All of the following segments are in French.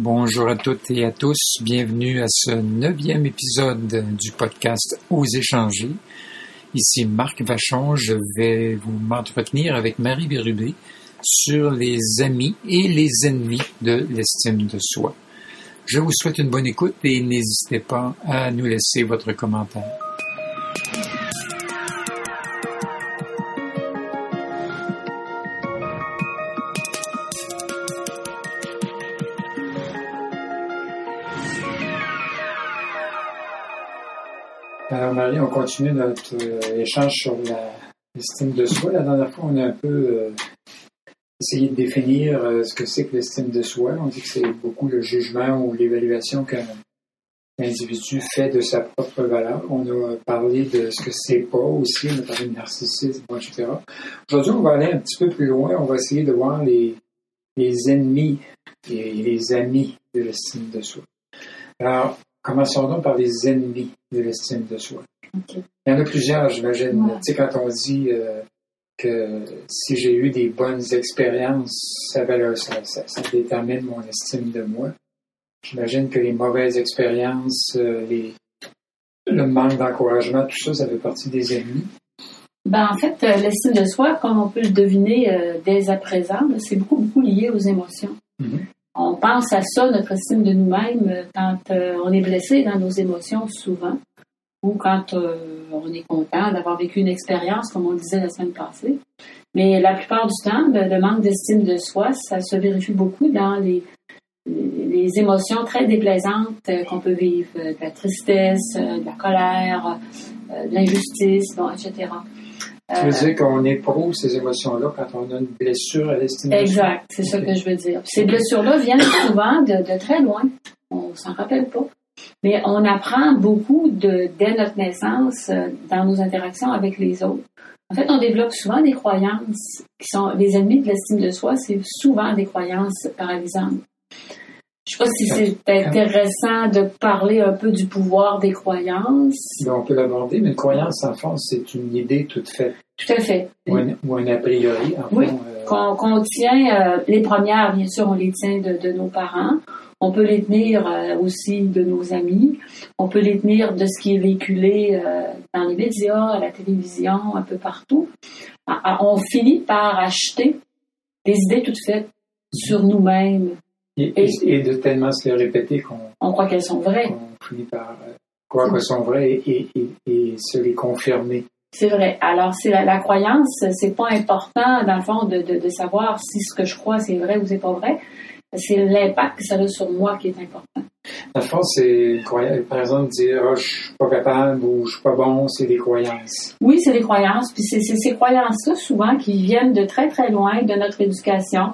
Bonjour à toutes et à tous. Bienvenue à ce neuvième épisode du podcast Aux échanger. Ici Marc Vachon. Je vais vous m'entretenir avec Marie Bérubé sur les amis et les ennemis de l'estime de soi. Je vous souhaite une bonne écoute et n'hésitez pas à nous laisser votre commentaire. Marie, on continue notre euh, échange sur l'estime de soi. La dernière fois, on a un peu euh, essayé de définir euh, ce que c'est que l'estime de soi. On dit que c'est beaucoup le jugement ou l'évaluation qu'un individu fait de sa propre valeur. On a parlé de ce que c'est pas aussi, on a parlé de narcissisme, etc. Aujourd'hui, on va aller un petit peu plus loin. On va essayer de voir les, les ennemis et les amis de l'estime de soi. Alors, Commençons donc par les ennemis de l'estime de soi. Il y en a plusieurs, j'imagine. Tu sais, quand on dit euh, que si j'ai eu des bonnes expériences, ça, ça, détermine mon estime de moi. J'imagine que les mauvaises expériences, euh, les, le manque d'encouragement, tout ça, ça fait partie des ennemis. Ben, en fait, euh, l'estime de soi, comme on peut le deviner dès à présent, c'est beaucoup, beaucoup lié aux émotions. Mm-hmm on pense à ça, notre estime de nous-mêmes, euh, quand euh, on est blessé dans nos émotions souvent, ou quand euh, on est content d'avoir vécu une expérience, comme on disait la semaine passée. Mais la plupart du temps, le manque d'estime de soi, ça se vérifie beaucoup dans les, les émotions très déplaisantes qu'on peut vivre, de la tristesse, de la colère, de l'injustice, etc. Tu veux dire qu'on éprouve ces émotions-là quand on a une blessure à l'estime Exact, c'est ça que je veux dire. Ces blessures-là viennent souvent de, très loin. On s'en rappelle pas. Mais on apprend beaucoup de, dès notre naissance euh, dans nos interactions avec les autres. En fait, on développe souvent des croyances qui sont les ennemis de l'estime de soi, c'est souvent des croyances paralysantes. Je ne sais pas si c'est intéressant de parler un peu du pouvoir des croyances. On peut l'aborder, mais une croyance, en fond, c'est une idée toute faite. Tout à fait. Ou un, a priori, en oui. Euh, qu'on tient, euh, les premières, bien sûr, on les tient de, nos parents. On peut les tenir euh, aussi de nos amis. On peut les tenir de ce qui est véhiculé dans les médias, à la télévision, un peu partout. Ah, ah, on finit par acheter des idées toutes faites sur nous-mêmes, et, de tellement se les répéter qu'on on croit qu'elles sont vraies. On finit par euh, croire qu'elles sont vraies et, et, se les confirmer. C'est vrai. Alors, c'est la, la, croyance, c'est pas important, dans le fond, de, de, de savoir si ce que je crois, c'est vrai ou c'est pas vrai. C'est l'impact que ça a sur moi qui est important. Dans le fond, c'est, par exemple, dire oh, je suis pas capable ou je suis pas bon, c'est des croyances. Oui, c'est des croyances. Puis c'est ces croyances-là, souvent, qui viennent de très, très loin de notre éducation,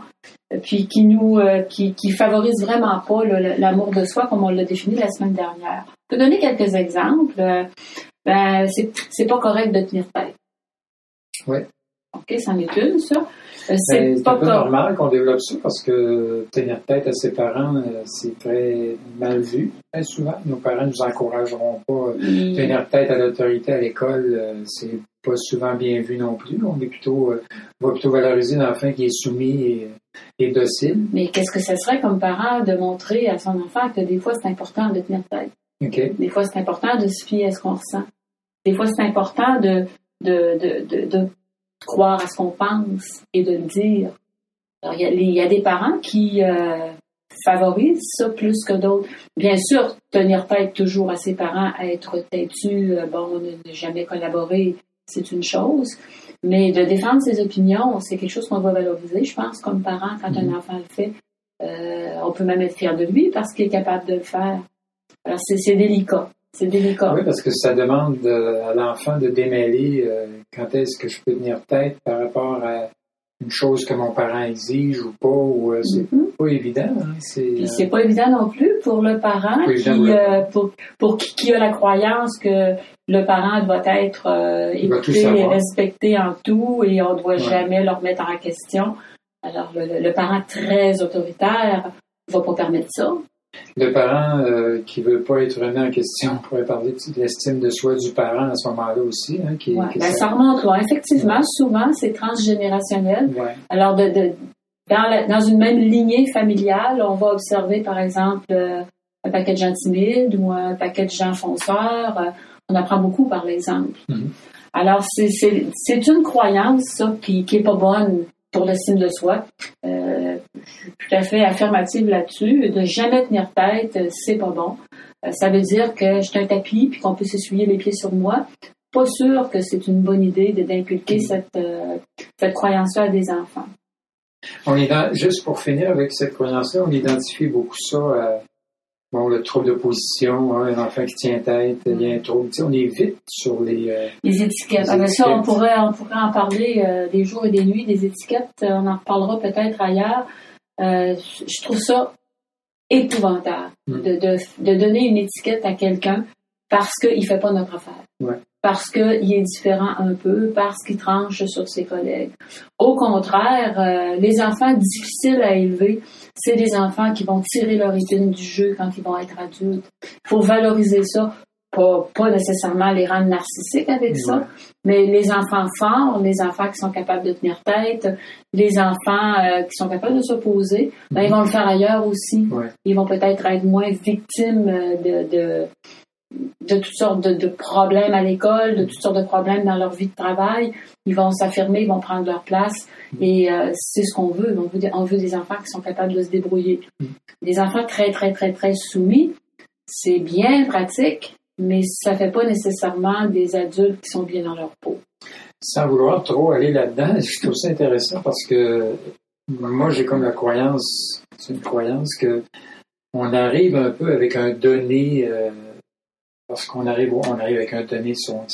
puis qui nous euh, qui, qui favorise vraiment pas l'amour de soi comme on l'a défini la semaine dernière. Je peux donner quelques exemples. Euh, ben, c'est pas correct de tenir tête. Oui. OK, c'en est une, ça. Euh, c'est pas un peu normal qu'on développe ça parce que tenir tête à ses parents, c'est très mal vu, très souvent. Nos parents nous encourageront pas. Tenir tête à l'autorité à l'école, c'est pas souvent bien vu non plus. On est plutôt, on va plutôt valoriser l'enfant qui est soumis et et docile. Mais qu'est-ce que ce serait comme parent de montrer à son enfant que des fois c'est important de tenir tête? Des fois c'est important de se fier à ce qu'on ressent. Des fois c'est important de, de, de, de, croire à ce qu'on pense et de le dire. il, y a, des parents qui euh, favorisent ça plus que d'autres. Bien sûr, tenir tête toujours à ses parents, être têtu, euh, bon, ne jamais collaborer, c'est une chose. Mais de défendre ses opinions, c'est quelque chose qu'on doit valoriser, je pense, comme parent, quand un mhm. enfant le fait. Euh, on peut même être fier de lui parce qu'il est capable de le faire. Alors, c'est délicat. C'est délicat. Oui, parce que ça demande à l'enfant de démêler euh, quand est-ce que je peux tenir tête par rapport à une chose que mon parent exige ou pas, ou euh, c'est mhm. pas évident. Hein, c'est pas évident non plus pour le parent qui, pour, pour qui, qui, a la croyance que le parent doit être euh, écouté et respecté en tout et on ne doit jamais le remettre en question. Alors, le, parent très autoritaire ne va pas permettre ça. Le parent euh, qui ne veut pas être remis en question, on pourrait parler de l'estime de soi du parent à ce moment-là aussi. Hein, qui, ben, ça remonte loin. Effectivement, souvent, c'est transgénérationnel. Alors, de, dans, une même lignée familiale, on va observer, par exemple, euh, un paquet de gens timides ou un paquet de gens fonceurs. Euh, on apprend beaucoup par l'exemple. Mm-hmm. Alors, c'est une croyance, ça, qui n'est pas bonne pour l'estime de soi. Euh, tout à fait affirmative là-dessus. De jamais tenir tête, c'est pas bon. ça veut dire que je suis un tapis puis qu'on peut s'essuyer les pieds sur moi. Pas sûr que c'est une bonne idée d'inculquer cette, cette croyance-là à des enfants. On juste pour finir avec cette croyance-là, on identifie beaucoup ça, euh, bon, le trouble de position, hein, un enfant qui tient tête, il y a un trouble. on est vite sur les, euh, les étiquettes. Ah, ben ça, on pourrait, on pourrait en parler euh, des jours et des nuits, des étiquettes. On en reparlera peut-être ailleurs. je trouve ça épouvantable hmm. de, de, de, donner une étiquette à quelqu'un parce qu'il ne fait pas notre affaire. Ouais parce qu'il est différent un peu, parce qu'il tranche sur ses collègues. Au contraire, euh, les enfants difficiles à élever, c'est des enfants qui vont tirer leur épine du jeu quand ils vont être adultes. Il faut valoriser ça. Pas, pas, nécessairement les rendre narcissiques avec ça, mais les enfants forts, les enfants qui sont capables de tenir tête, les enfants euh, qui sont capables de s'opposer, ben, ils vont le faire ailleurs aussi. Ils vont peut-être être moins victimes de, de de toutes sortes de, problèmes à l'école, de toutes sortes de problèmes dans leur vie de travail. Ils vont s'affirmer, ils vont prendre leur place. Et euh, c'est ce qu'on veut. On veut, des, on veut des enfants qui sont capables de se débrouiller. Des enfants très, très, très, très soumis, c'est bien pratique, mais ça ne fait pas nécessairement des adultes qui sont bien dans leur peau. Sans vouloir trop aller là-dedans, je trouve ça intéressant parce que moi, j'ai comme la croyance, c'est une croyance que on arrive un peu avec un donné euh, parce qu'on arrive, on arrive avec un donné sur on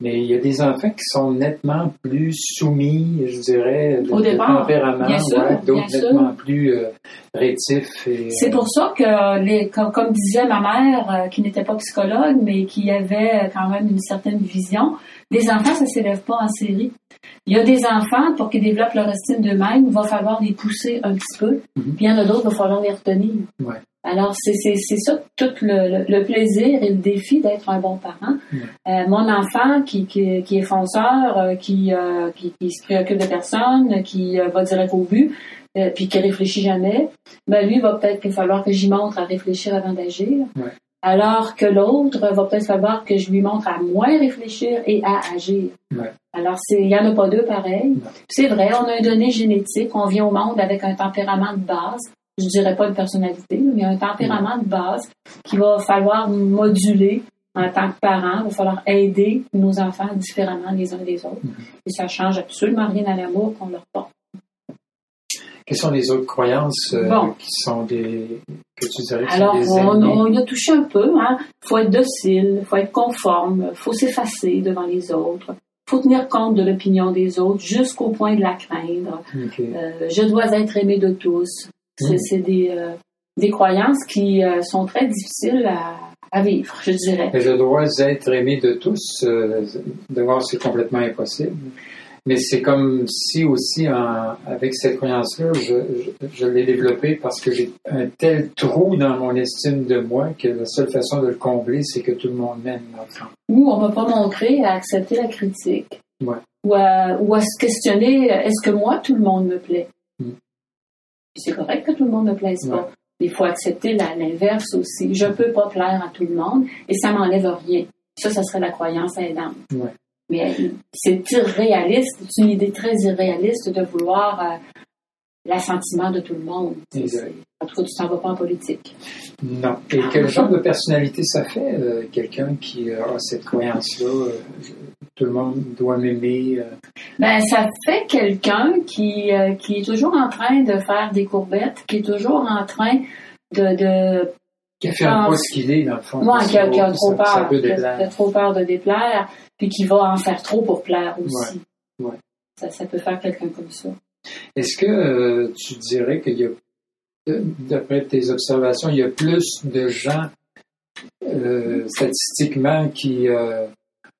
Mais il y a des enfants qui sont nettement plus soumis, je dirais, de, Au départ, tempérament, d'autres nettement plus euh, rétifs. C'est pour ça que, les, comme, disait ma mère, euh, qui n'était pas psychologue, mais qui avait quand même une certaine vision, les enfants, ça ne s'élève pas en série. Il y a des enfants, pour qu'ils développent leur estime d'eux-mêmes, il va falloir les pousser un petit peu. Mm-hmm. Puis il y en a d'autres, il va falloir les retenir. Alors, c'est ça tout le, plaisir et le défi d'être un bon parent. Euh, mon enfant qui, qui, qui est fonceur, euh, qui, euh, qui, qui, se préoccupe de personne, qui va direct au but, puis qui réfléchit jamais, ben lui, va peut-être falloir que j'y montre à réfléchir avant d'agir. Alors que l'autre va peut-être falloir que je lui montre à moins réfléchir et à agir. Alors, il n'y en a pas deux pareils. C'est vrai, on a un donné génétique, on vient au monde avec un tempérament de base je dirais pas une personnalité, mais un tempérament de base qu'il va falloir moduler en tant que parent. Il va falloir aider nos enfants différemment les uns des autres. Et ça change absolument rien à l'amour qu'on leur porte. Quelles sont les autres croyances euh, qui sont des que tu dirais Alors, on, on, y a touché un peu. Il hein. faut être docile, il faut être conforme, il faut s'effacer devant les autres. Il faut tenir compte de l'opinion des autres jusqu'au point de la craindre. Euh, je dois être aimé de tous. C'est des, euh, des croyances qui euh, sont très difficiles à, à, vivre, je dirais. je dois être aimé de tous. Euh, de voir, c'est complètement impossible. Mais c'est comme si aussi, avec cette croyance-là, je, je, l'ai développée parce que j'ai un tel trou dans mon estime de moi que la seule façon de le combler, c'est que tout le monde m'aime. Ou on ne va pas montrer à accepter la critique. Ouais. Ou, à, ou à se questionner, est-ce que moi, tout le monde me plaît? C'est correct que tout le monde ne plaise pas. Il faut accepter l'inverse aussi. Je ne peux pas plaire à tout le monde et ça m'enlève rien. Ça, ça serait la croyance aidante. Mais c'est irréaliste, c'est une idée très irréaliste de vouloir euh, l'assentiment de tout le monde. En tout cas, tu t'en vas pas en politique. Non. Et quel genre de personnalité ça fait, euh, quelqu'un qui a cette croyance-là? Euh, tout le monde doit m'aimer. Euh. Ben, ça fait quelqu'un qui, euh, qui est toujours en train de faire des courbettes, qui est toujours en train de. de qui affirme pas ce qu'il est, dans le fond. Moi, qui a, trop peur. qui a, trop peur de déplaire, puis qui va en faire trop pour plaire aussi. Ouais. Ça, ça peut faire quelqu'un comme ça. Est-ce que euh, tu dirais qu'il y a, d'après tes observations, il y a plus de gens statistiquement qui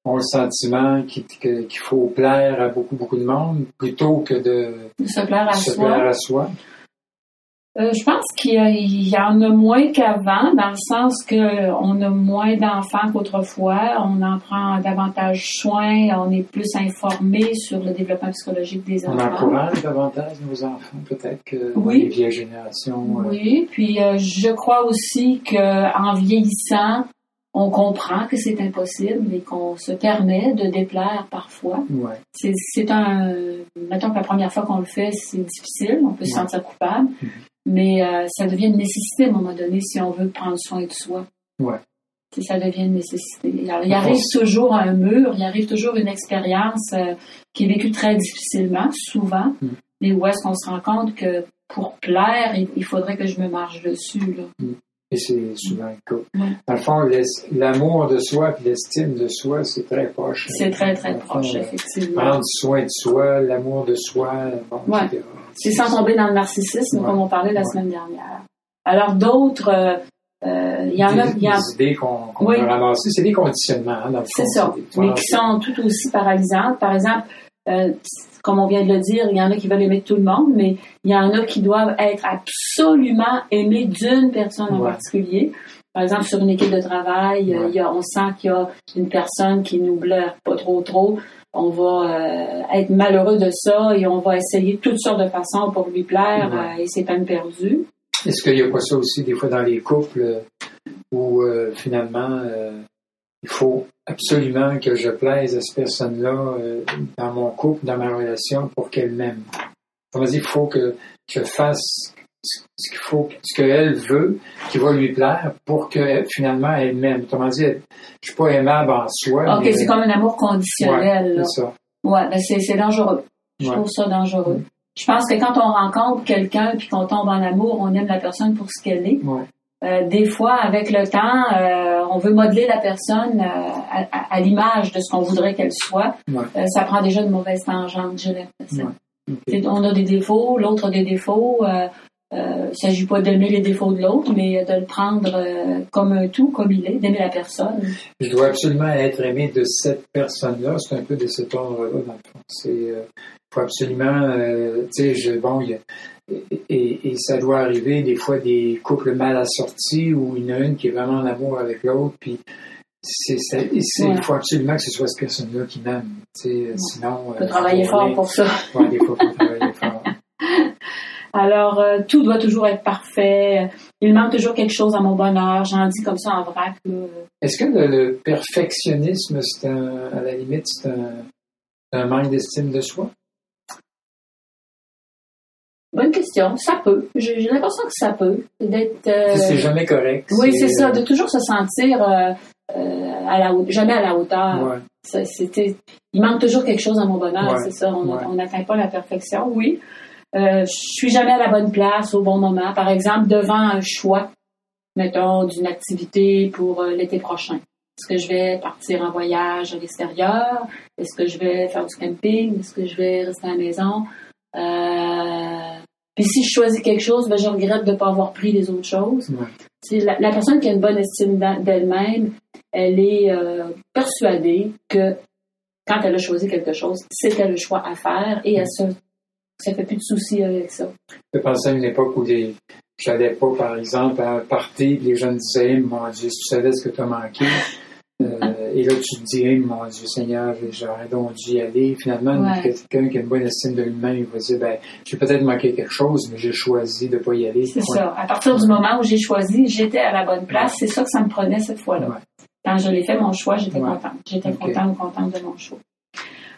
ont le sentiment qu'il faut plaire à beaucoup, beaucoup de monde plutôt que de, se plaire à soi. à soi. Euh, je pense qu'il y, en a moins qu'avant, dans le sens qu'on a moins d'enfants qu'autrefois, on en prend davantage soin, on est plus informé sur le développement psychologique des enfants. On encourage davantage nos enfants, peut-être que les vieilles générations. Euh. Oui, puis euh, je crois aussi qu'en vieillissant, on comprend que c'est impossible et qu'on se permet de déplaire parfois. Ouais. C'est un, mettons que la première fois qu'on le fait, c'est difficile, on peut se sentir coupable. Mm-hmm. Mais euh, ça devient une nécessité à un moment donné si on veut prendre soin de soi. Ouais. ça devient une nécessité. il arrive toujours un mur, il arrive toujours une expérience euh, qui est vécue très difficilement, souvent, mm. mais où est-ce qu'on se rend compte que pour plaire, il, faudrait que je me marche dessus. Là. Mm. Et c'est souvent le cas. Dans le fond, l'amour de soi et l'estime de soi, c'est très proche. C'est très, très proche, effectivement. Prendre soin de soi, l'amour de soi, bon, etc. C'est sans tomber dans le narcissisme, comme on parlait la semaine dernière. Alors, d'autres, euh, euh, il y en a. Des, idées qu'on qu ramassées, c'est des conditionnements, hein, C'est ça, mais qui sont tout aussi paralysantes. Par exemple, euh, comme on vient de le dire, il y en a qui veulent aimer tout le monde, mais il y en a qui doivent être absolument aimés d'une personne en particulier. Par exemple, sur une équipe de travail, il y a, on sent qu'il y a une personne qui nous blaire pas trop trop on va euh, être malheureux de ça et on va essayer toutes sortes de façons pour lui plaire euh, et c'est peine perdue. Est-ce qu'il n'y a pas ça aussi des fois dans les couples euh, où finalement il faut absolument que je plaise à cette personne-là dans mon couple, dans ma relation pour qu'elle m'aime? Il faut que je fasse ce qu'il faut, ce qu'elle veut, qui va lui plaire pour que finalement elle m'aime. Autrement dit, je suis pas aimable en soi. Ok, c'est comme un amour conditionnel. Ouais, c'est ça. Ouais, ben c'est dangereux. Je trouve ça dangereux. Je pense que quand on rencontre quelqu'un puis qu'on tombe en amour, on aime la personne pour ce qu'elle est. Euh, des fois, avec le temps, euh, on veut modeler la personne euh, à, l'image de ce qu'on voudrait qu'elle soit. ça prend déjà de mauvaises tangentes, je l'impression. On a des défauts, l'autre a des défauts. Il ne s'agit pas d'aimer les défauts de l'autre, mais de le prendre comme un tout, comme il est, d'aimer la personne. Je dois absolument être aimé de cette personne-là. C'est un peu de cet ordre-là, dans le fond. C'est, faut absolument, euh, tu sais, bon, y a, et, et, ça doit arriver des fois des couples mal assortis où il y en a une qui est vraiment en amour avec l'autre, puis c'est, il faut absolument que ce soit cette personne-là qui m'aime. Tu sais, sinon. Il faut travailler fort pour ça. Ouais, des fois, il faut travailler fort. Alors, euh, tout doit toujours être parfait. Il manque toujours quelque chose à mon bonheur. J'en dis comme ça en vrac. Est-ce que le, perfectionnisme, c'est à la limite, c'est un, manque d'estime de soi? Bonne question. Ça peut. J'ai l'impression que ça peut. D'être. Euh, c'est jamais correct. Oui, c'est ça. De toujours se sentir euh, à la jamais à la hauteur. Il manque toujours quelque chose à mon bonheur. C'est ça. On n'atteint pas la perfection. Oui. Euh, je suis jamais à la bonne place au bon moment. Par exemple, devant un choix, mettons, d'une activité pour euh, l'été prochain. Est-ce que je vais partir en voyage à l'extérieur? Est-ce que je vais faire du camping? Est-ce que je vais rester à la maison? Euh... Puis si je choisis quelque chose, ben, je regrette de ne pas avoir pris les autres choses. La, la, personne qui a une bonne estime d'elle-même, elle est euh, persuadée que quand elle a choisi quelque chose, c'était le choix à faire et elle se ça fait plus de soucis avec ça. Je pensais à une époque où les, j'allais pas, par exemple, à un party, les jeunes disaient, mon Dieu, si tu savais ce que tu as manqué. Euh, et là, tu te dis, mon Dieu Seigneur, j'aurais donc dû y aller. Finalement, quelqu'un qui a une bonne estime de lui-même, il va dire, ben, j'ai peut-être manqué quelque chose, mais j'ai choisi de ne pas y aller. C'est ça. À partir du moment où j'ai choisi, j'étais à la bonne place. C'est ça que ça me prenait cette fois-là. Quand je l'ai fait, mon choix, j'étais contente. J'étais contente ou contente de mon choix.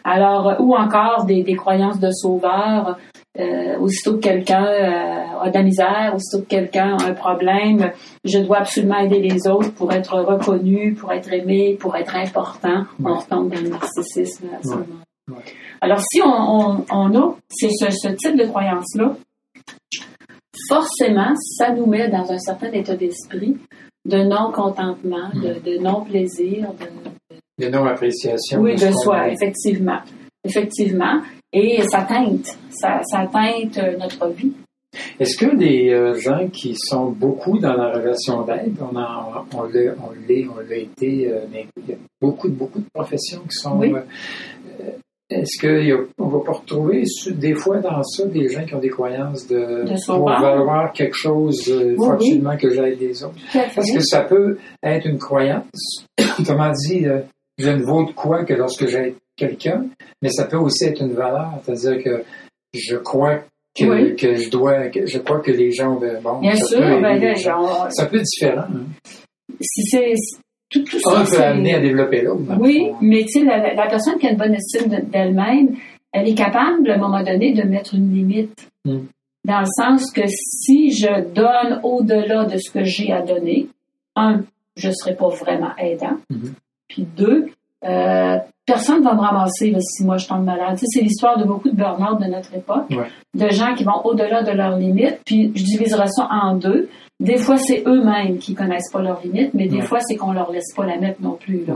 Alors, euh, ou encore des, croyances de sauveur. Euh, aussitôt que quelqu'un euh, a de la misère, aussitôt que quelqu'un a un problème, je dois absolument aider les autres pour être reconnu, pour être aimé, pour être important. On retombe dans le narcissisme à ce moment. Alors, si on, a ce, type de croyance-là, forcément, ça nous met dans un certain état d'esprit de non-contentement, de, non-plaisir, de, de non-appréciation. Oui, de, soi, effectivement. Effectivement. Et ça teinte, ça, teinte euh, notre vie. Est-ce que des euh, gens qui sont beaucoup dans la relation d'aide, on, a, on, l'est, on l'a été, euh, mais il y a beaucoup, beaucoup de professions qui sont est-ce qu'on va pas retrouver des fois dans ça des gens qui ont des croyances de, pour valoir quelque chose, il faut absolument que j'aille des autres? Parce que ça peut être une croyance. Autrement dit, je ne vaux de quoi que lorsque j'aide quelqu'un, mais ça peut aussi être une valeur. C'est-à-dire que je crois que, que je dois, que je crois que les gens, ben, bon, Bien sûr, ben, ça peut être différent. Hein. Si c'est tout, tout ça, peut amener à développer l'autre. Oui, mais tu sais, la, personne qui a une bonne estime d'elle-même, elle est capable, à un moment donné, de mettre une limite. Hmm. Dans le sens que si je donne au-delà de ce que j'ai à donner, un, je ne serai pas vraiment aidant. Hmm. Puis deux, euh, personne ne va me ramasser si moi je tombe malade. Tu sais, c'est l'histoire de beaucoup de burn-out de notre époque, de gens qui vont au-delà de leurs limites. Puis je diviserai ça en deux. Des fois, c'est eux-mêmes qui connaissent pas leurs limites, mais des fois, c'est qu'on leur laisse pas la mettre non plus. Là.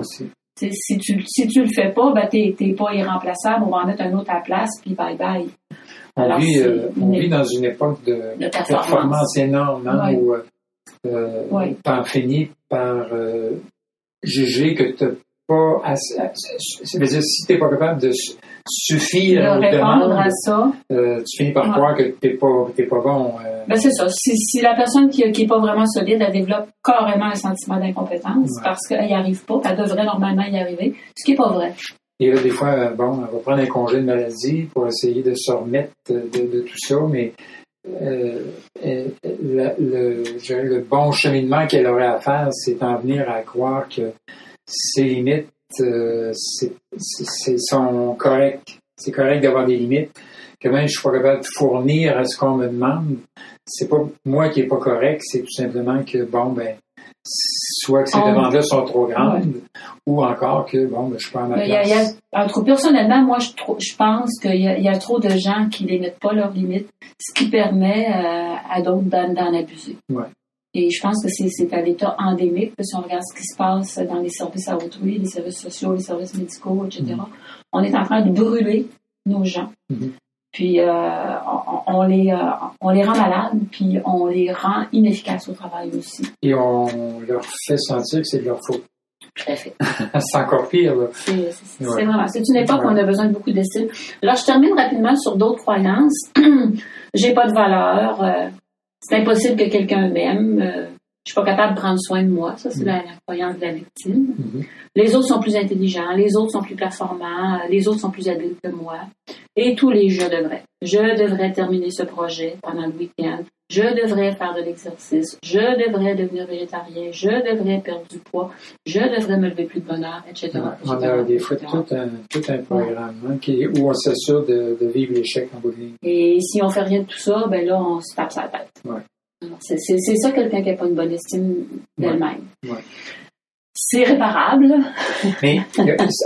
Si tu, si tu le fais pas, ben, t'es, pas irremplaçable, on va en mettre un autre à la place, puis bye bye. On, vit, euh, on vit dans une époque de, performance. énorme, hein, où euh, ouais. t'en finis par euh, juger que tu pas assez, dire, si tu n'es pas capable de suffire de répondre à ça, euh, tu finis par croire que tu n'es pas, pas bon. Euh. Ben c'est ça. Si, si, la personne qui n'est pas vraiment solide, elle développe carrément un sentiment d'incompétence parce qu'elle n'y arrive pas, elle devrait normalement y arriver, ce qui n'est pas vrai. Et là, des fois, euh, bon, elle va prendre un congé de maladie pour essayer de se remettre de, de tout ça, mais euh, le, le, le, bon cheminement qu'elle aurait à faire, c'est en venir à croire que ses limites euh, sont correctes. C'est correct d'avoir des limites. Que même je suis pas capable de fournir à ce qu'on me demande, c'est pas moi qui est pas correct, c'est tout simplement que bon ben soit que ces demandes-là sont trop grandes, ou encore que bon ben, je suis pas à ma place. personnellement, moi je, je pense qu'il y, y, a trop de gens qui ne mettent pas leurs limites, ce qui permet euh, à d'autres d'en abuser. Ouais. Et je pense que c'est à l'état endémique, si on regarde ce qui se passe dans les services à autrui, les services sociaux, les services médicaux, etc. Mm-hmm. On est en train de brûler nos gens. Mm-hmm. Puis euh, on, les, euh, on les rend malades, puis on les rend inefficaces au travail aussi. Et on leur fait sentir que c'est de leur faute. Tout à fait. c'est encore pire. C'est vraiment. C'est une époque où on a besoin de beaucoup d'estime. Alors, je termine rapidement sur d'autres croyances. J'ai pas de valeur. Euh, c'est impossible que quelqu'un m'aime. Euh, je suis pas capable de prendre soin de moi. Ça, c'est la, croyance de la victime. Mm-hmm. Les autres sont plus intelligents, les autres sont plus performants, les autres sont plus habiles que moi. Et tous les je devrais. Je devrais terminer ce projet pendant le week-end. Je devrais faire de l'exercice. Je devrais devenir végétarien. Je devrais perdre du poids. Je devrais me lever plus de bonheur, etc. on a des fois tout un, tout un programme hein, qui, où on s'assure de, de, vivre l'échec en bout de ligne. Et si on fait rien de tout ça, ben là, on se tape sa tête. Ouais. C'est ça quelqu'un qui n'a pas une bonne estime d'elle-même. Ouais. C'est réparable. Mais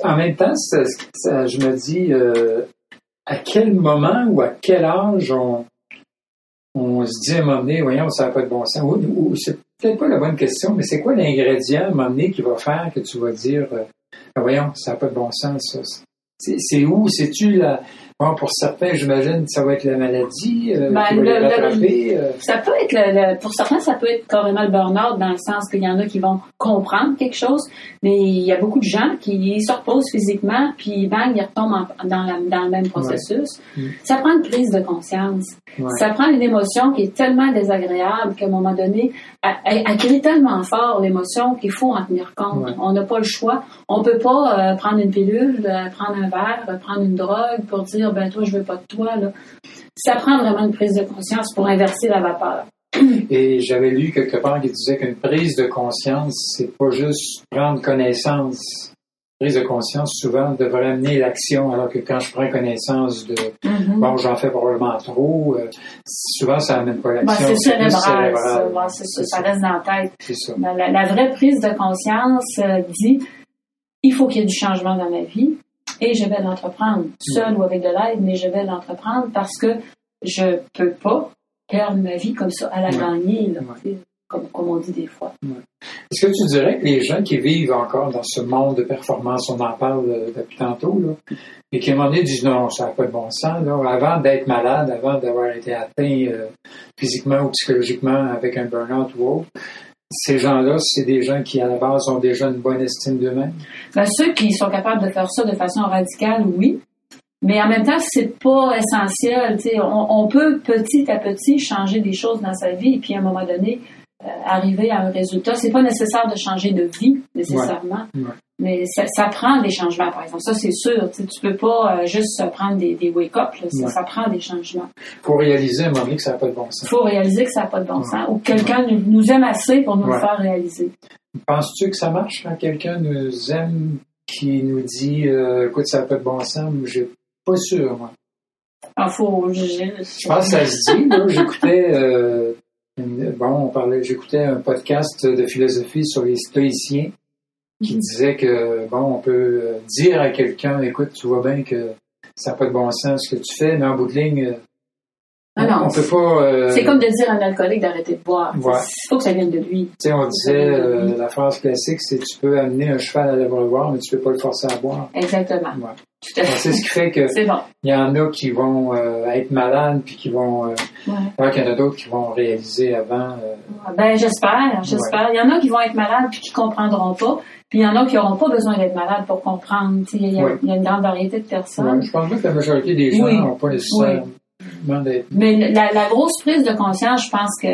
en même temps, je me dis, euh, à quel moment ou à quel âge on, on se dit à un moment donné, voyons, ça n'a pas de bon sens. Ou, c'est peut-être pas la bonne question, mais c'est quoi l'ingrédient à un moment donné qui va faire que tu vas dire, euh, ben voyons, ça n'a pas de bon sens, ça. C'est où? C'est-tu la, Bon, pour certains, j'imagine que ça va être la maladie euh, ben, qui va euh. Ça peut être, le, pour certains, ça peut être carrément le burn-out dans le sens qu'il y en a qui vont comprendre quelque chose, mais il y a beaucoup de gens qui se reposent physiquement, puis bang, ils retombent dans, la, dans le même processus. Mm. Ça prend une prise de conscience. Ça prend une émotion qui est tellement désagréable qu'à un moment donné, elle, elle, crie tellement fort l'émotion qu'il faut en tenir compte. On n'a pas le choix. On peut pas euh, prendre une pilule, prendre un verre, prendre une drogue pour dire ben toi, je veux pas de toi. Là. Ça prend vraiment une prise de conscience pour inverser la vapeur. Et j'avais lu quelque part qui disait qu'une prise de conscience, c'est pas juste prendre connaissance. Prise de conscience, souvent, devrait amener l'action, alors que quand je prends connaissance de mm-hmm. bon, j'en fais probablement trop, euh, souvent, ça n'amène pas l'action. c'est cérébral, ça, ça, reste dans la tête. Ça. La, la, vraie prise de conscience euh, dit il faut qu'il y ait du changement dans ma vie et je vais l'entreprendre, seul ou avec de l'aide, mais je vais l'entreprendre parce que je peux pas perdre ma vie comme ça à la gagner, comme, on dit des fois. Est-ce que tu dirais que les gens qui vivent encore dans ce monde de performance, on en parle euh, depuis tantôt, là, et qui à un moment donné disent non, ça n'a pas de bon sens, là, avant d'être malade, avant d'avoir été atteint euh, physiquement ou psychologiquement avec un burn-out ou autre, ces gens-là, c'est des gens qui, à la base, ont déjà une bonne estime d'eux-mêmes? Ben, ceux qui sont capables de faire ça de façon radicale, oui. Mais en même temps, c'est pas essentiel. On, on peut petit à petit changer des choses dans sa vie et puis à un moment donné, arriver à un résultat. C'est pas nécessaire de changer de vie nécessairement, mais ça, prend des changements, par exemple. Ça, c'est sûr. Tu peux pas euh, juste prendre des, wake-up. Ça, prend des changements. Il faut réaliser à un moment donné que ça n'a pas de bon sens. Il faut réaliser que ça n'a pas de bon sens ou quelqu'un nous aime assez pour nous le faire réaliser. Penses-tu que ça marche quand quelqu'un nous aime qui nous dit euh, écoute, ça n'a pas de bon sens? Je suis pas sûr, moi? Ah, faut, je, je, pense que ça se dit. J'écoutais bon, on parlait, j'écoutais un podcast de philosophie sur les stoïciens qui mhm. disait que, bon, on peut dire à quelqu'un, écoute, tu vois bien que ça n'a pas de bon sens ce que tu fais, mais en bout de ligne, ah non, on peut pas. Euh, c'est comme de dire à un alcoolique d'arrêter de boire. Il faut que ça vienne de lui. Tu sais, on disait euh, la phrase classique, c'est tu peux amener un cheval à l'abreuvoir, mais tu peux pas le forcer à boire. Exactement. C'est ce qui fait que il y en a qui vont euh, être malades puis qui vont. Euh, alors qu'il y en a d'autres qui vont réaliser avant. Ben j'espère, j'espère. Il y en a qui vont être malades puis qui comprendront pas. Puis il y en a qui n'auront pas besoin d'être malades pour comprendre. Il y, a, y, a une grande variété de personnes. je pense que la majorité des gens n'ont pas nécessairement mais la, grosse prise de conscience, je pense que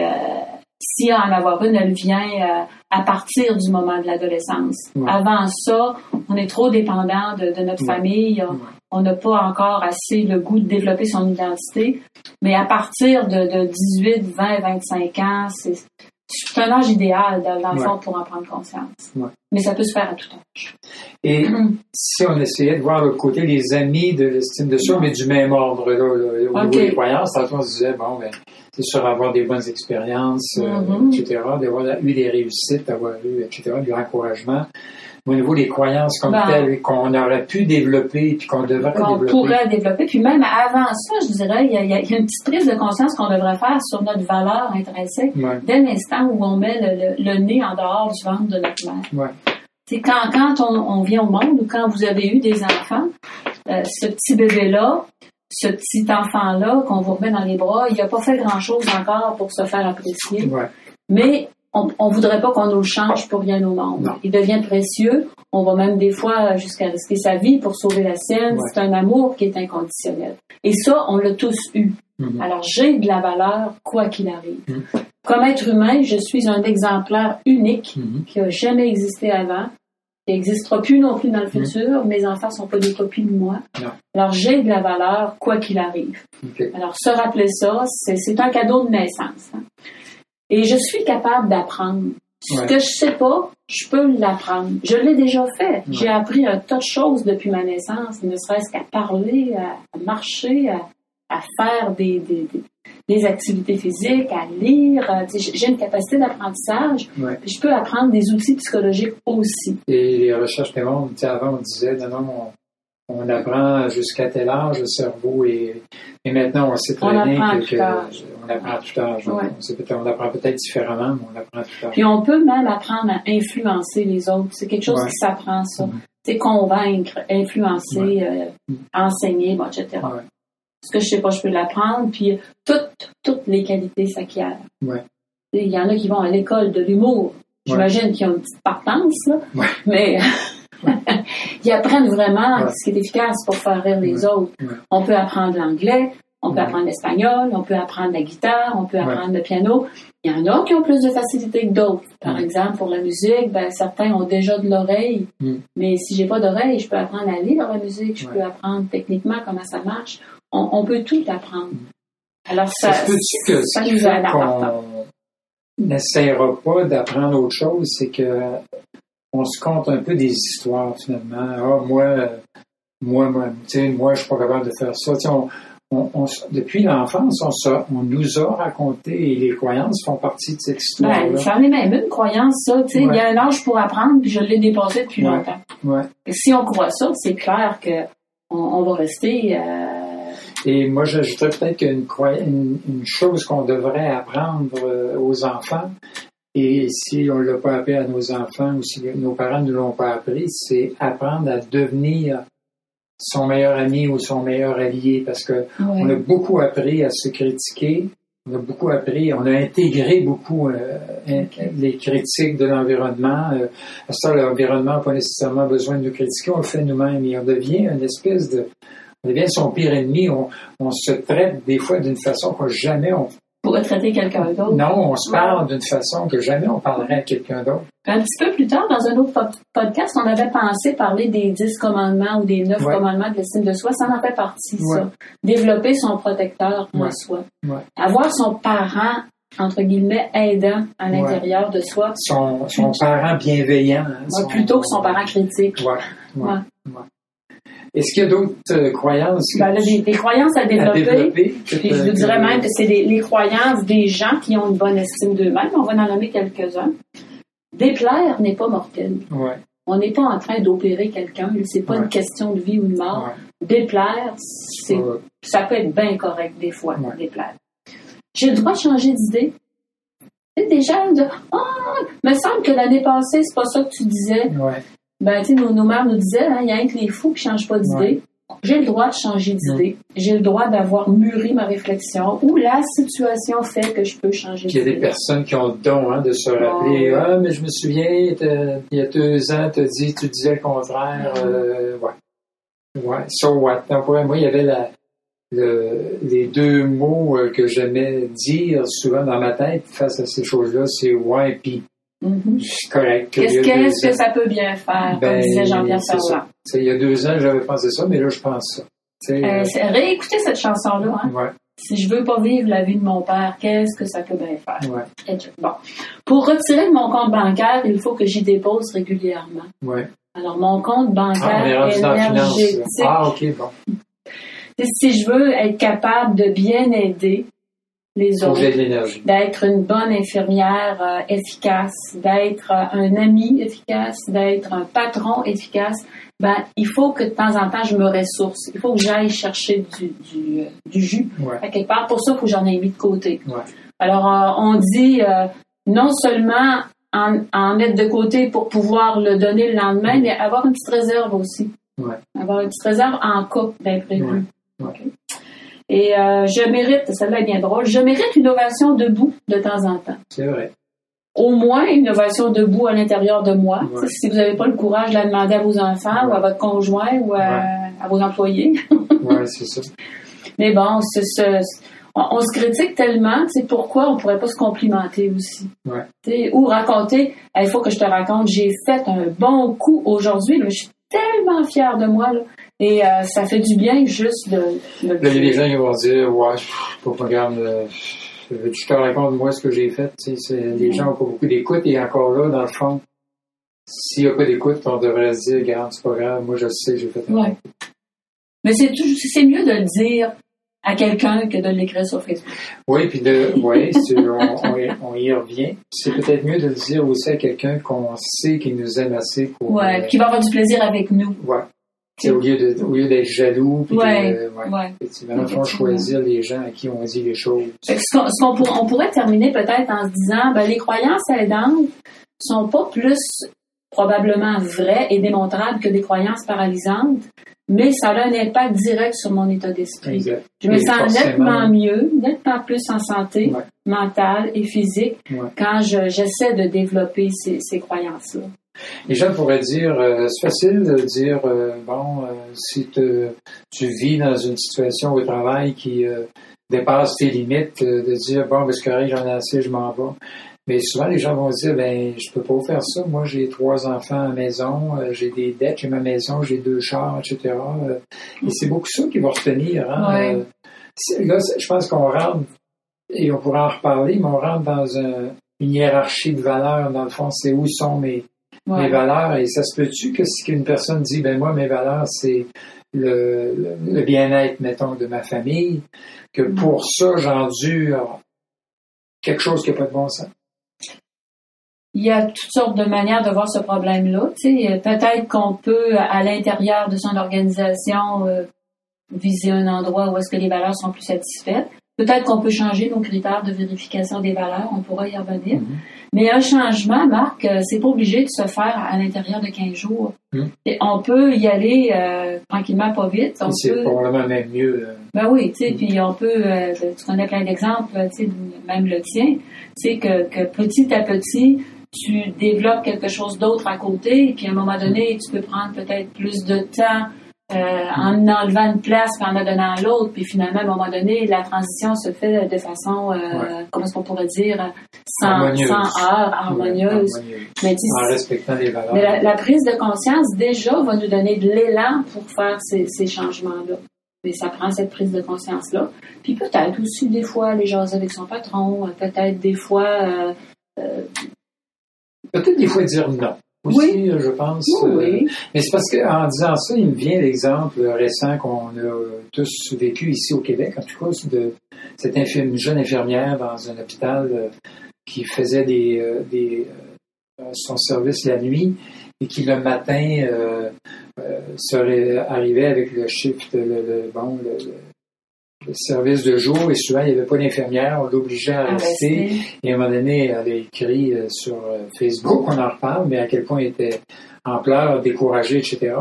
si en avoir une, elle vient euh, à partir du moment de l'adolescence. Avant ça, on est trop dépendant de, notre famille. On n'a pas encore assez le goût de développer son identité. Mais à partir de, de 18, 20, 25 ans, c'est c'est un âge idéal, dans le fond, pour en prendre conscience. Mais ça peut se faire à tout âge. Et si on essayait de voir le côté des amis de l'estime de soi, mais du même ordre, là, au niveau des croyances, tantôt on se disait, bon, ben, c'est sûr, avoir des bonnes expériences, euh, mm-hmm. etc., d'avoir eu des réussites, d'avoir eu, etc., du encouragement au niveau des croyances comme ben, telles qu'on aurait pu développer puis qu'on devrait développer? Qu'on pourrait développer? Puis même avant ça, je dirais, il y, a, une petite prise de conscience qu'on devrait faire sur notre valeur intrinsèque dès l'instant où on met le, nez en dehors du ventre de notre mère. C'est quand, quand on, vient au monde ou quand vous avez eu des enfants, euh, ce petit bébé-là, ce petit enfant-là qu'on vous remet dans les bras, il n'a pas fait grand-chose encore pour se faire apprécier. Mais on, ne voudrait pas qu'on nous le change pour rien au monde. Il devient précieux. On va même des fois jusqu'à risquer sa vie pour sauver la sienne. C'est un amour qui est inconditionnel. Et ça, on l'a tous eu. Mm-hmm. Alors, j'ai de la valeur, quoi qu'il arrive. Mm-hmm. Comme être humain, je suis un exemplaire unique mm-hmm. qui a jamais existé avant, qui n'existera plus non plus dans le futur. Mes enfants sont pas des copies de moi. Alors, j'ai de la valeur, quoi qu'il arrive. Alors, se rappeler ça, c'est un cadeau de naissance. Hein. Et je suis capable d'apprendre. Ce que je sais pas, je peux l'apprendre. Je l'ai déjà fait. J'ai appris un tas de choses depuis ma naissance, ne serait-ce qu'à parler, à, marcher, à, faire des, des, activités physiques, à lire. J'ai une capacité d'apprentissage. Je peux apprendre des outils psychologiques aussi. Et les recherches démontrent, avant on disait, non, non, on apprend jusqu'à tel âge, le cerveau et, et maintenant on sait très on bien que, on apprend tout âge. On, apprend peut-être différemment, mais on apprend tout âge. Puis on peut même apprendre à influencer les autres. C'est quelque chose qui s'apprend, ça. Mm-hmm. C'est convaincre, influencer, euh, enseigner, bon, etc. Ce que je sais pas, je peux l'apprendre. Puis toutes, toutes les qualités s'acquièrent. Il y en a qui vont à l'école de l'humour. J'imagine qu'ils ont une petite partance, là. Mais Ils apprennent vraiment ce qui est efficace pour faire rire les autres. On peut apprendre l'anglais, on peut apprendre l'espagnol, on peut apprendre la guitare, on peut apprendre le piano. Il y en a qui ont plus de facilité que d'autres. Par exemple, pour la musique, ben, certains ont déjà de l'oreille, mm. mais si j'ai pas d'oreille, je peux apprendre à lire la musique, je peux apprendre techniquement comment ça marche. On, peut tout apprendre. Alors ça, que ça nous aide n'essayera pas d'apprendre autre chose, c'est que on se compte un peu des histoires finalement. Ah, moi, moi, moi, moi, je suis pas capable de faire ça. On, depuis l'enfance, on, on, nous a raconté et les croyances font partie de cette histoire. Ben, J'en ai même une croyance, ça. Il y a un âge pour apprendre, puis je l'ai dépassé depuis longtemps. si on croit ça, c'est clair que on, va rester. Euh, et moi, j'ajouterais peut-être qu'une une, une chose qu'on devrait apprendre euh, aux enfants, et si on ne l'a pas appris à nos enfants ou si nos parents ne l'ont pas appris, c'est apprendre à devenir son meilleur ami ou son meilleur allié parce que on a beaucoup appris à se critiquer, on a beaucoup appris, on a intégré beaucoup euh, les critiques de l'environnement. Euh, ça, l'environnement n'a pas nécessairement besoin de nous critiquer, on le fait nous-mêmes et on devient une espèce de on devient son pire ennemi. On, on se traite des fois d'une façon que jamais on pourrait traiter quelqu'un d'autre. Non, on se parle d'une façon que jamais on parlerait à quelqu'un d'autre. Un petit peu plus tard, dans un autre podcast, on avait pensé parler des dix commandements ou des neuf commandements de l'estime de soi. Ça en fait partie, ça. Développer son protecteur en soi. Avoir son parent entre guillemets, aidant à l'intérieur de soi. Son, son parent bienveillant. Hein, plutôt que son parent critique. Ouais. Est-ce qu'il y a d'autres euh, croyances? Ben, des, croyances à développer. je vous dirais même que c'est les, croyances des gens qui ont une bonne estime d'eux-mêmes. On va en nommer quelques-uns. Déplaire n'est pas mortel. On n'est pas en train d'opérer quelqu'un. C'est pas une question de vie ou de mort. Déplaire, c'est, ça peut être bien correct des fois, déplaire. J'ai le droit de changer d'idée. Des gens de Ah, me semble que l'année passée, c'est pas ça que tu disais. Ben, tu sais, nos, nos, mères nous disaient, hein, il y a un que les fous qui changent pas d'idée. J'ai le droit de changer d'idée. J'ai le droit d'avoir mûri ma réflexion ou la situation fait que je peux changer d'idée. Il y a des personnes qui ont le don hein, de se rappeler Ah, mais je me souviens, il y a deux ans, tu dit, tu disais le contraire. Euh, ouais. Ouais, so what? moi, il y avait la, les deux mots euh, que j'aimais dire souvent dans ma tête face à ces choses-là, c'est ouais puis mm-hmm. correct. Qu'est-ce que ça peut bien faire, comme ben, disait Jean-Pierre Ferland. Il y a deux ans, j'avais pensé ça, mais là, je pense ça. Euh, réécoutez cette chanson-là. Hein? Si je veux pas vivre la vie de mon père, qu'est-ce que ça peut bien faire? Ouais. Bon. Pour retirer de mon compte bancaire, il faut que j'y dépose régulièrement. Ouais. Alors, mon compte bancaire ah, énergétique. Ah, OK, bon si je veux être capable de bien aider les autres, d'être une bonne infirmière euh, efficace, d'être euh, un ami efficace, d'être un patron efficace, ben, il faut que de temps en temps, je me ressource. Il faut que j'aille chercher du, du, euh, du jus. À quelque part, pour ça, il faut que j'en ai mis de côté. Alors, on dit non seulement en, en, mettre de côté pour pouvoir le donner le lendemain, mais avoir une petite réserve aussi. Avoir une petite réserve en cas d'imprévu. Et euh, je mérite, celle-là est bien drôle, je mérite une ovation debout de temps en temps. C'est vrai. Au moins une ovation debout à l'intérieur de moi. Si vous n'avez pas le courage de la demander à vos enfants ou à votre conjoint ou à, vos employés. oui, c'est ça. Mais bon, on, se critique tellement, c'est pourquoi on pourrait pas se complimenter aussi. Ou raconter, il faut que je te raconte, j'ai fait un bon coup aujourd'hui, je suis tellement fière de moi. Là. Et euh, ça fait du bien juste de. Là, il y a des gens qui vont dire Ouais, pas regarde, euh, je te raconte moi ce que j'ai fait. Tu sais, les gens n'ont pas beaucoup d'écoute et encore là, dans le fond, s'il n'y a pas d'écoute, on devrait se dire Regarde, c'est pas grave, moi je sais j'ai fait un ouais. Mais c'est, c'est mieux de le dire à quelqu'un que de l'écrire sur Facebook. Oui, puis de, oui, on, on, y revient. C'est peut-être mieux de le dire aussi à quelqu'un qu'on sait qu'il nous aime assez pour. Oui, euh, qui va avoir du plaisir avec nous. Ouais au lieu de, au lieu d'être jaloux, puis ouais, de, ouais, effectivement, faut choisir les gens à qui on dit les choses. Ce qu'on, on pourrait terminer peut-être en se disant, ben, les croyances aidantes sont pas plus probablement vraies et démontrables que des croyances paralysantes, mais ça a un impact direct sur mon état d'esprit. Je me sens nettement mieux, nettement plus en santé mentale et physique quand j'essaie de développer ces, ces croyances-là. Les gens pourraient dire, euh, c'est facile de dire, euh, bon, euh, si tu vis dans une situation au travail qui dépasse tes limites, de dire, bon, ben, c'est correct, j'en ai assez, je m'en vais. Mais souvent, les gens vont dire, ben, je peux pas faire ça. Moi, j'ai trois enfants à la maison, j'ai des dettes, j'ai ma maison, j'ai deux chars, etc. et c'est beaucoup ça qui va retenir. Hein? là, je pense qu'on rentre, et on pourra en reparler, mais on rentre dans une hiérarchie de valeurs. Dans le fond, c'est où sont mes, mes valeurs. Et ça se peut-tu que si une personne dit, ben moi, mes valeurs, c'est le, le, bien-être, mettons, de ma famille, que mm. pour ça, j'endure quelque chose qui n'a pas de bon sens? Il y a toutes sortes de manières de voir ce problème-là. Peut-être qu'on peut, à l'intérieur de son organisation, euh, viser un endroit où est-ce que les valeurs sont plus satisfaites. Peut-être qu'on peut changer nos critères de vérification des valeurs, on pourra y revenir. Mm-hmm. Mais un changement, Marc, euh, c'est pas obligé de se faire à l'intérieur de 15 jours. Hmm. on peut y aller euh, tranquillement, pas vite. C'est probablement même mieux. Euh. Ben oui, tu sais, hmm. puis on peut, tu connais plein d'exemples, tu sais, même le tien, tu sais, que, que petit à petit, tu développes quelque chose d'autre à côté, et puis à un moment donné, tu peux prendre peut-être plus de temps euh, en enlevant une place puis en en donnant l'autre, puis finalement, à un moment donné, la transition se fait de façon, euh, comment est-ce qu'on pourrait dire, sans, harmonieuse. sans heure, harmonieuse. Mais, en respectant les valeurs. Mais la, prise de conscience, déjà, va nous donner de l'élan pour faire ces, ces changements-là. Mais ça prend cette prise de conscience-là. Puis peut-être aussi, des fois, aller jaser avec son patron, peut-être des fois... Euh, peut-être des fois dire non oui. je pense. Oui, euh, mais c'est parce qu'en disant ça, il me vient l'exemple récent qu'on a tous vécu ici au Québec, en tout cas, de cette une jeune infirmière dans un hôpital euh, qui faisait des, euh, des son service la nuit et qui le matin serait arrivé avec le shift, le, bon, le, le service de jour et souvent il n'y avait pas d'infirmière, on l'obligeait à rester. Et à un moment donné, elle a écrit euh, sur euh, Facebook, on en reparle, mais à quel point il était en pleurs, découragé, etc.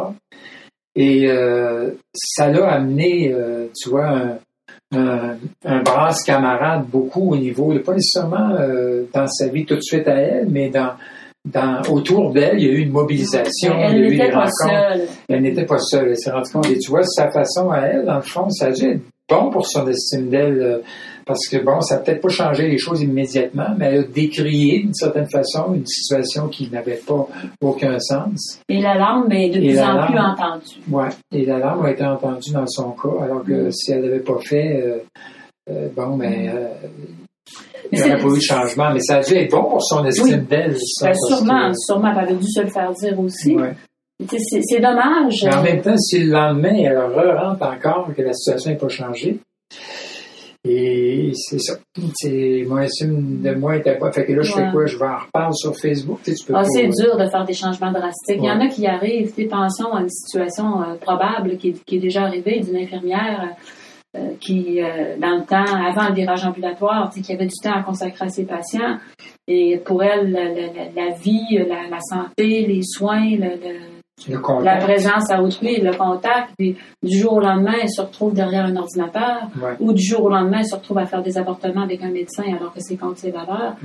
Et euh, ça l'a amené, tu vois, un, un, un brasse camarade beaucoup au niveau, pas nécessairement dans sa vie tout de suite à elle, mais dans dans, autour d'elle, il y a eu une mobilisation. Elle n'était pas seule. Elle n'était pas seule. Elle s'est rendue compte. Et tu vois, sa façon à elle, dans le fond, ça a dû être bon pour son estime d'elle, euh, parce que bon, ça n'a peut-être pas changé les choses immédiatement, mais elle a décrié d'une certaine façon une situation qui n'avait pas aucun sens. Et l'alarme est de plus en plus entendue. Oui, et l'alarme a été entendue dans son cas, alors que mm. si elle n'avait pas fait, euh, euh, bon, mais. Ben, il n'y aurait pas eu de changement, mais ça a dû être bon pour son estime d'elle. Ben, sûrement, sûrement, elle avait dû se le faire dire aussi. C'est dommage. Mais en même temps, si le lendemain, elle re-rentre encore que la situation n'est pas changée, et c'est ça. C'est, moi, de moi était pas. Fait que là, je fais quoi? Je vais en reparler sur Facebook. Tu, peux ah, c'est dur de faire des changements drastiques. Il y en a qui arrivent. Tu pensons à une situation euh, probable qui est, déjà arrivée d'une infirmière euh, qui, euh, dans le temps, avant le virage ambulatoire, qui avait du temps à consacrer à ses patients. Et pour elle, la, vie, la, santé, les soins, le la présence à autrui, le contact, puis du jour au lendemain, elle se retrouve derrière un ordinateur, ou du jour au lendemain, elle se retrouve à faire des avortements avec un médecin alors que c'est contre ses valeurs.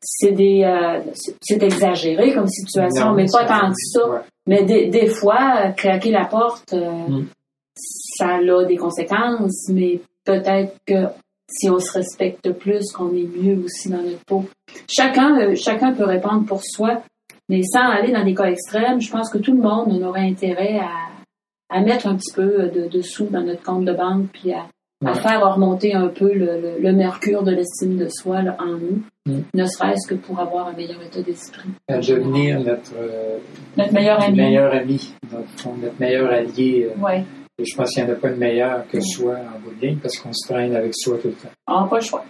C'est des, euh, c'est exagéré comme situation, mais pas tant que ça. Mais des, des fois, claquer la porte, euh, mm. ça a des conséquences, mais peut-être que si on se respecte plus, qu'on est mieux aussi dans notre peau. Chacun, euh, chacun peut répondre pour soi mais sans aller dans des cas extrêmes, je pense que tout le monde en aurait intérêt à, mettre un petit peu de, sous dans notre compte de banque, puis à, faire remonter un peu le, mercure de l'estime de soi en nous, mm. ne serait-ce que pour avoir un meilleur état d'esprit. À devenir notre, euh, notre meilleur ami. Meilleur ami, notre, meilleur allié. Euh, ouais. Et je pense qu'il n'y en a pas de meilleur que soi en bout de ligne parce qu'on se traîne avec soi tout le temps. Ah, pas le choix.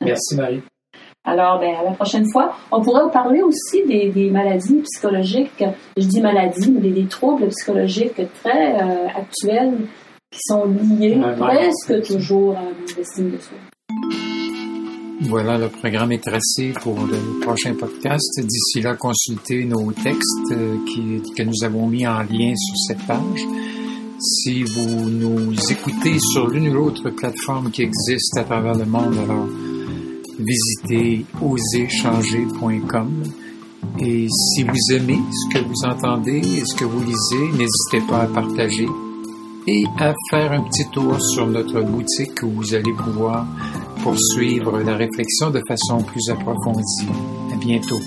Merci Marie. Alors, ben, à la prochaine fois, on pourrait parler aussi des, des maladies psychologiques, je dis maladies, mais des, troubles psychologiques très euh, actuels qui sont liés presque toujours à l'estime de soi. Voilà, le programme est tracé pour le prochain podcast. D'ici là, consultez nos textes euh, qui, que nous avons mis en lien sur cette page. Si vous nous écoutez sur l'une ou l'autre plateforme qui existe à travers le monde, alors visitez oserchanger.com. Et si vous aimez ce que vous entendez et ce que vous lisez, n'hésitez pas à partager et à faire un petit tour sur notre boutique où vous allez pouvoir poursuivre la réflexion de façon plus approfondie. À bientôt.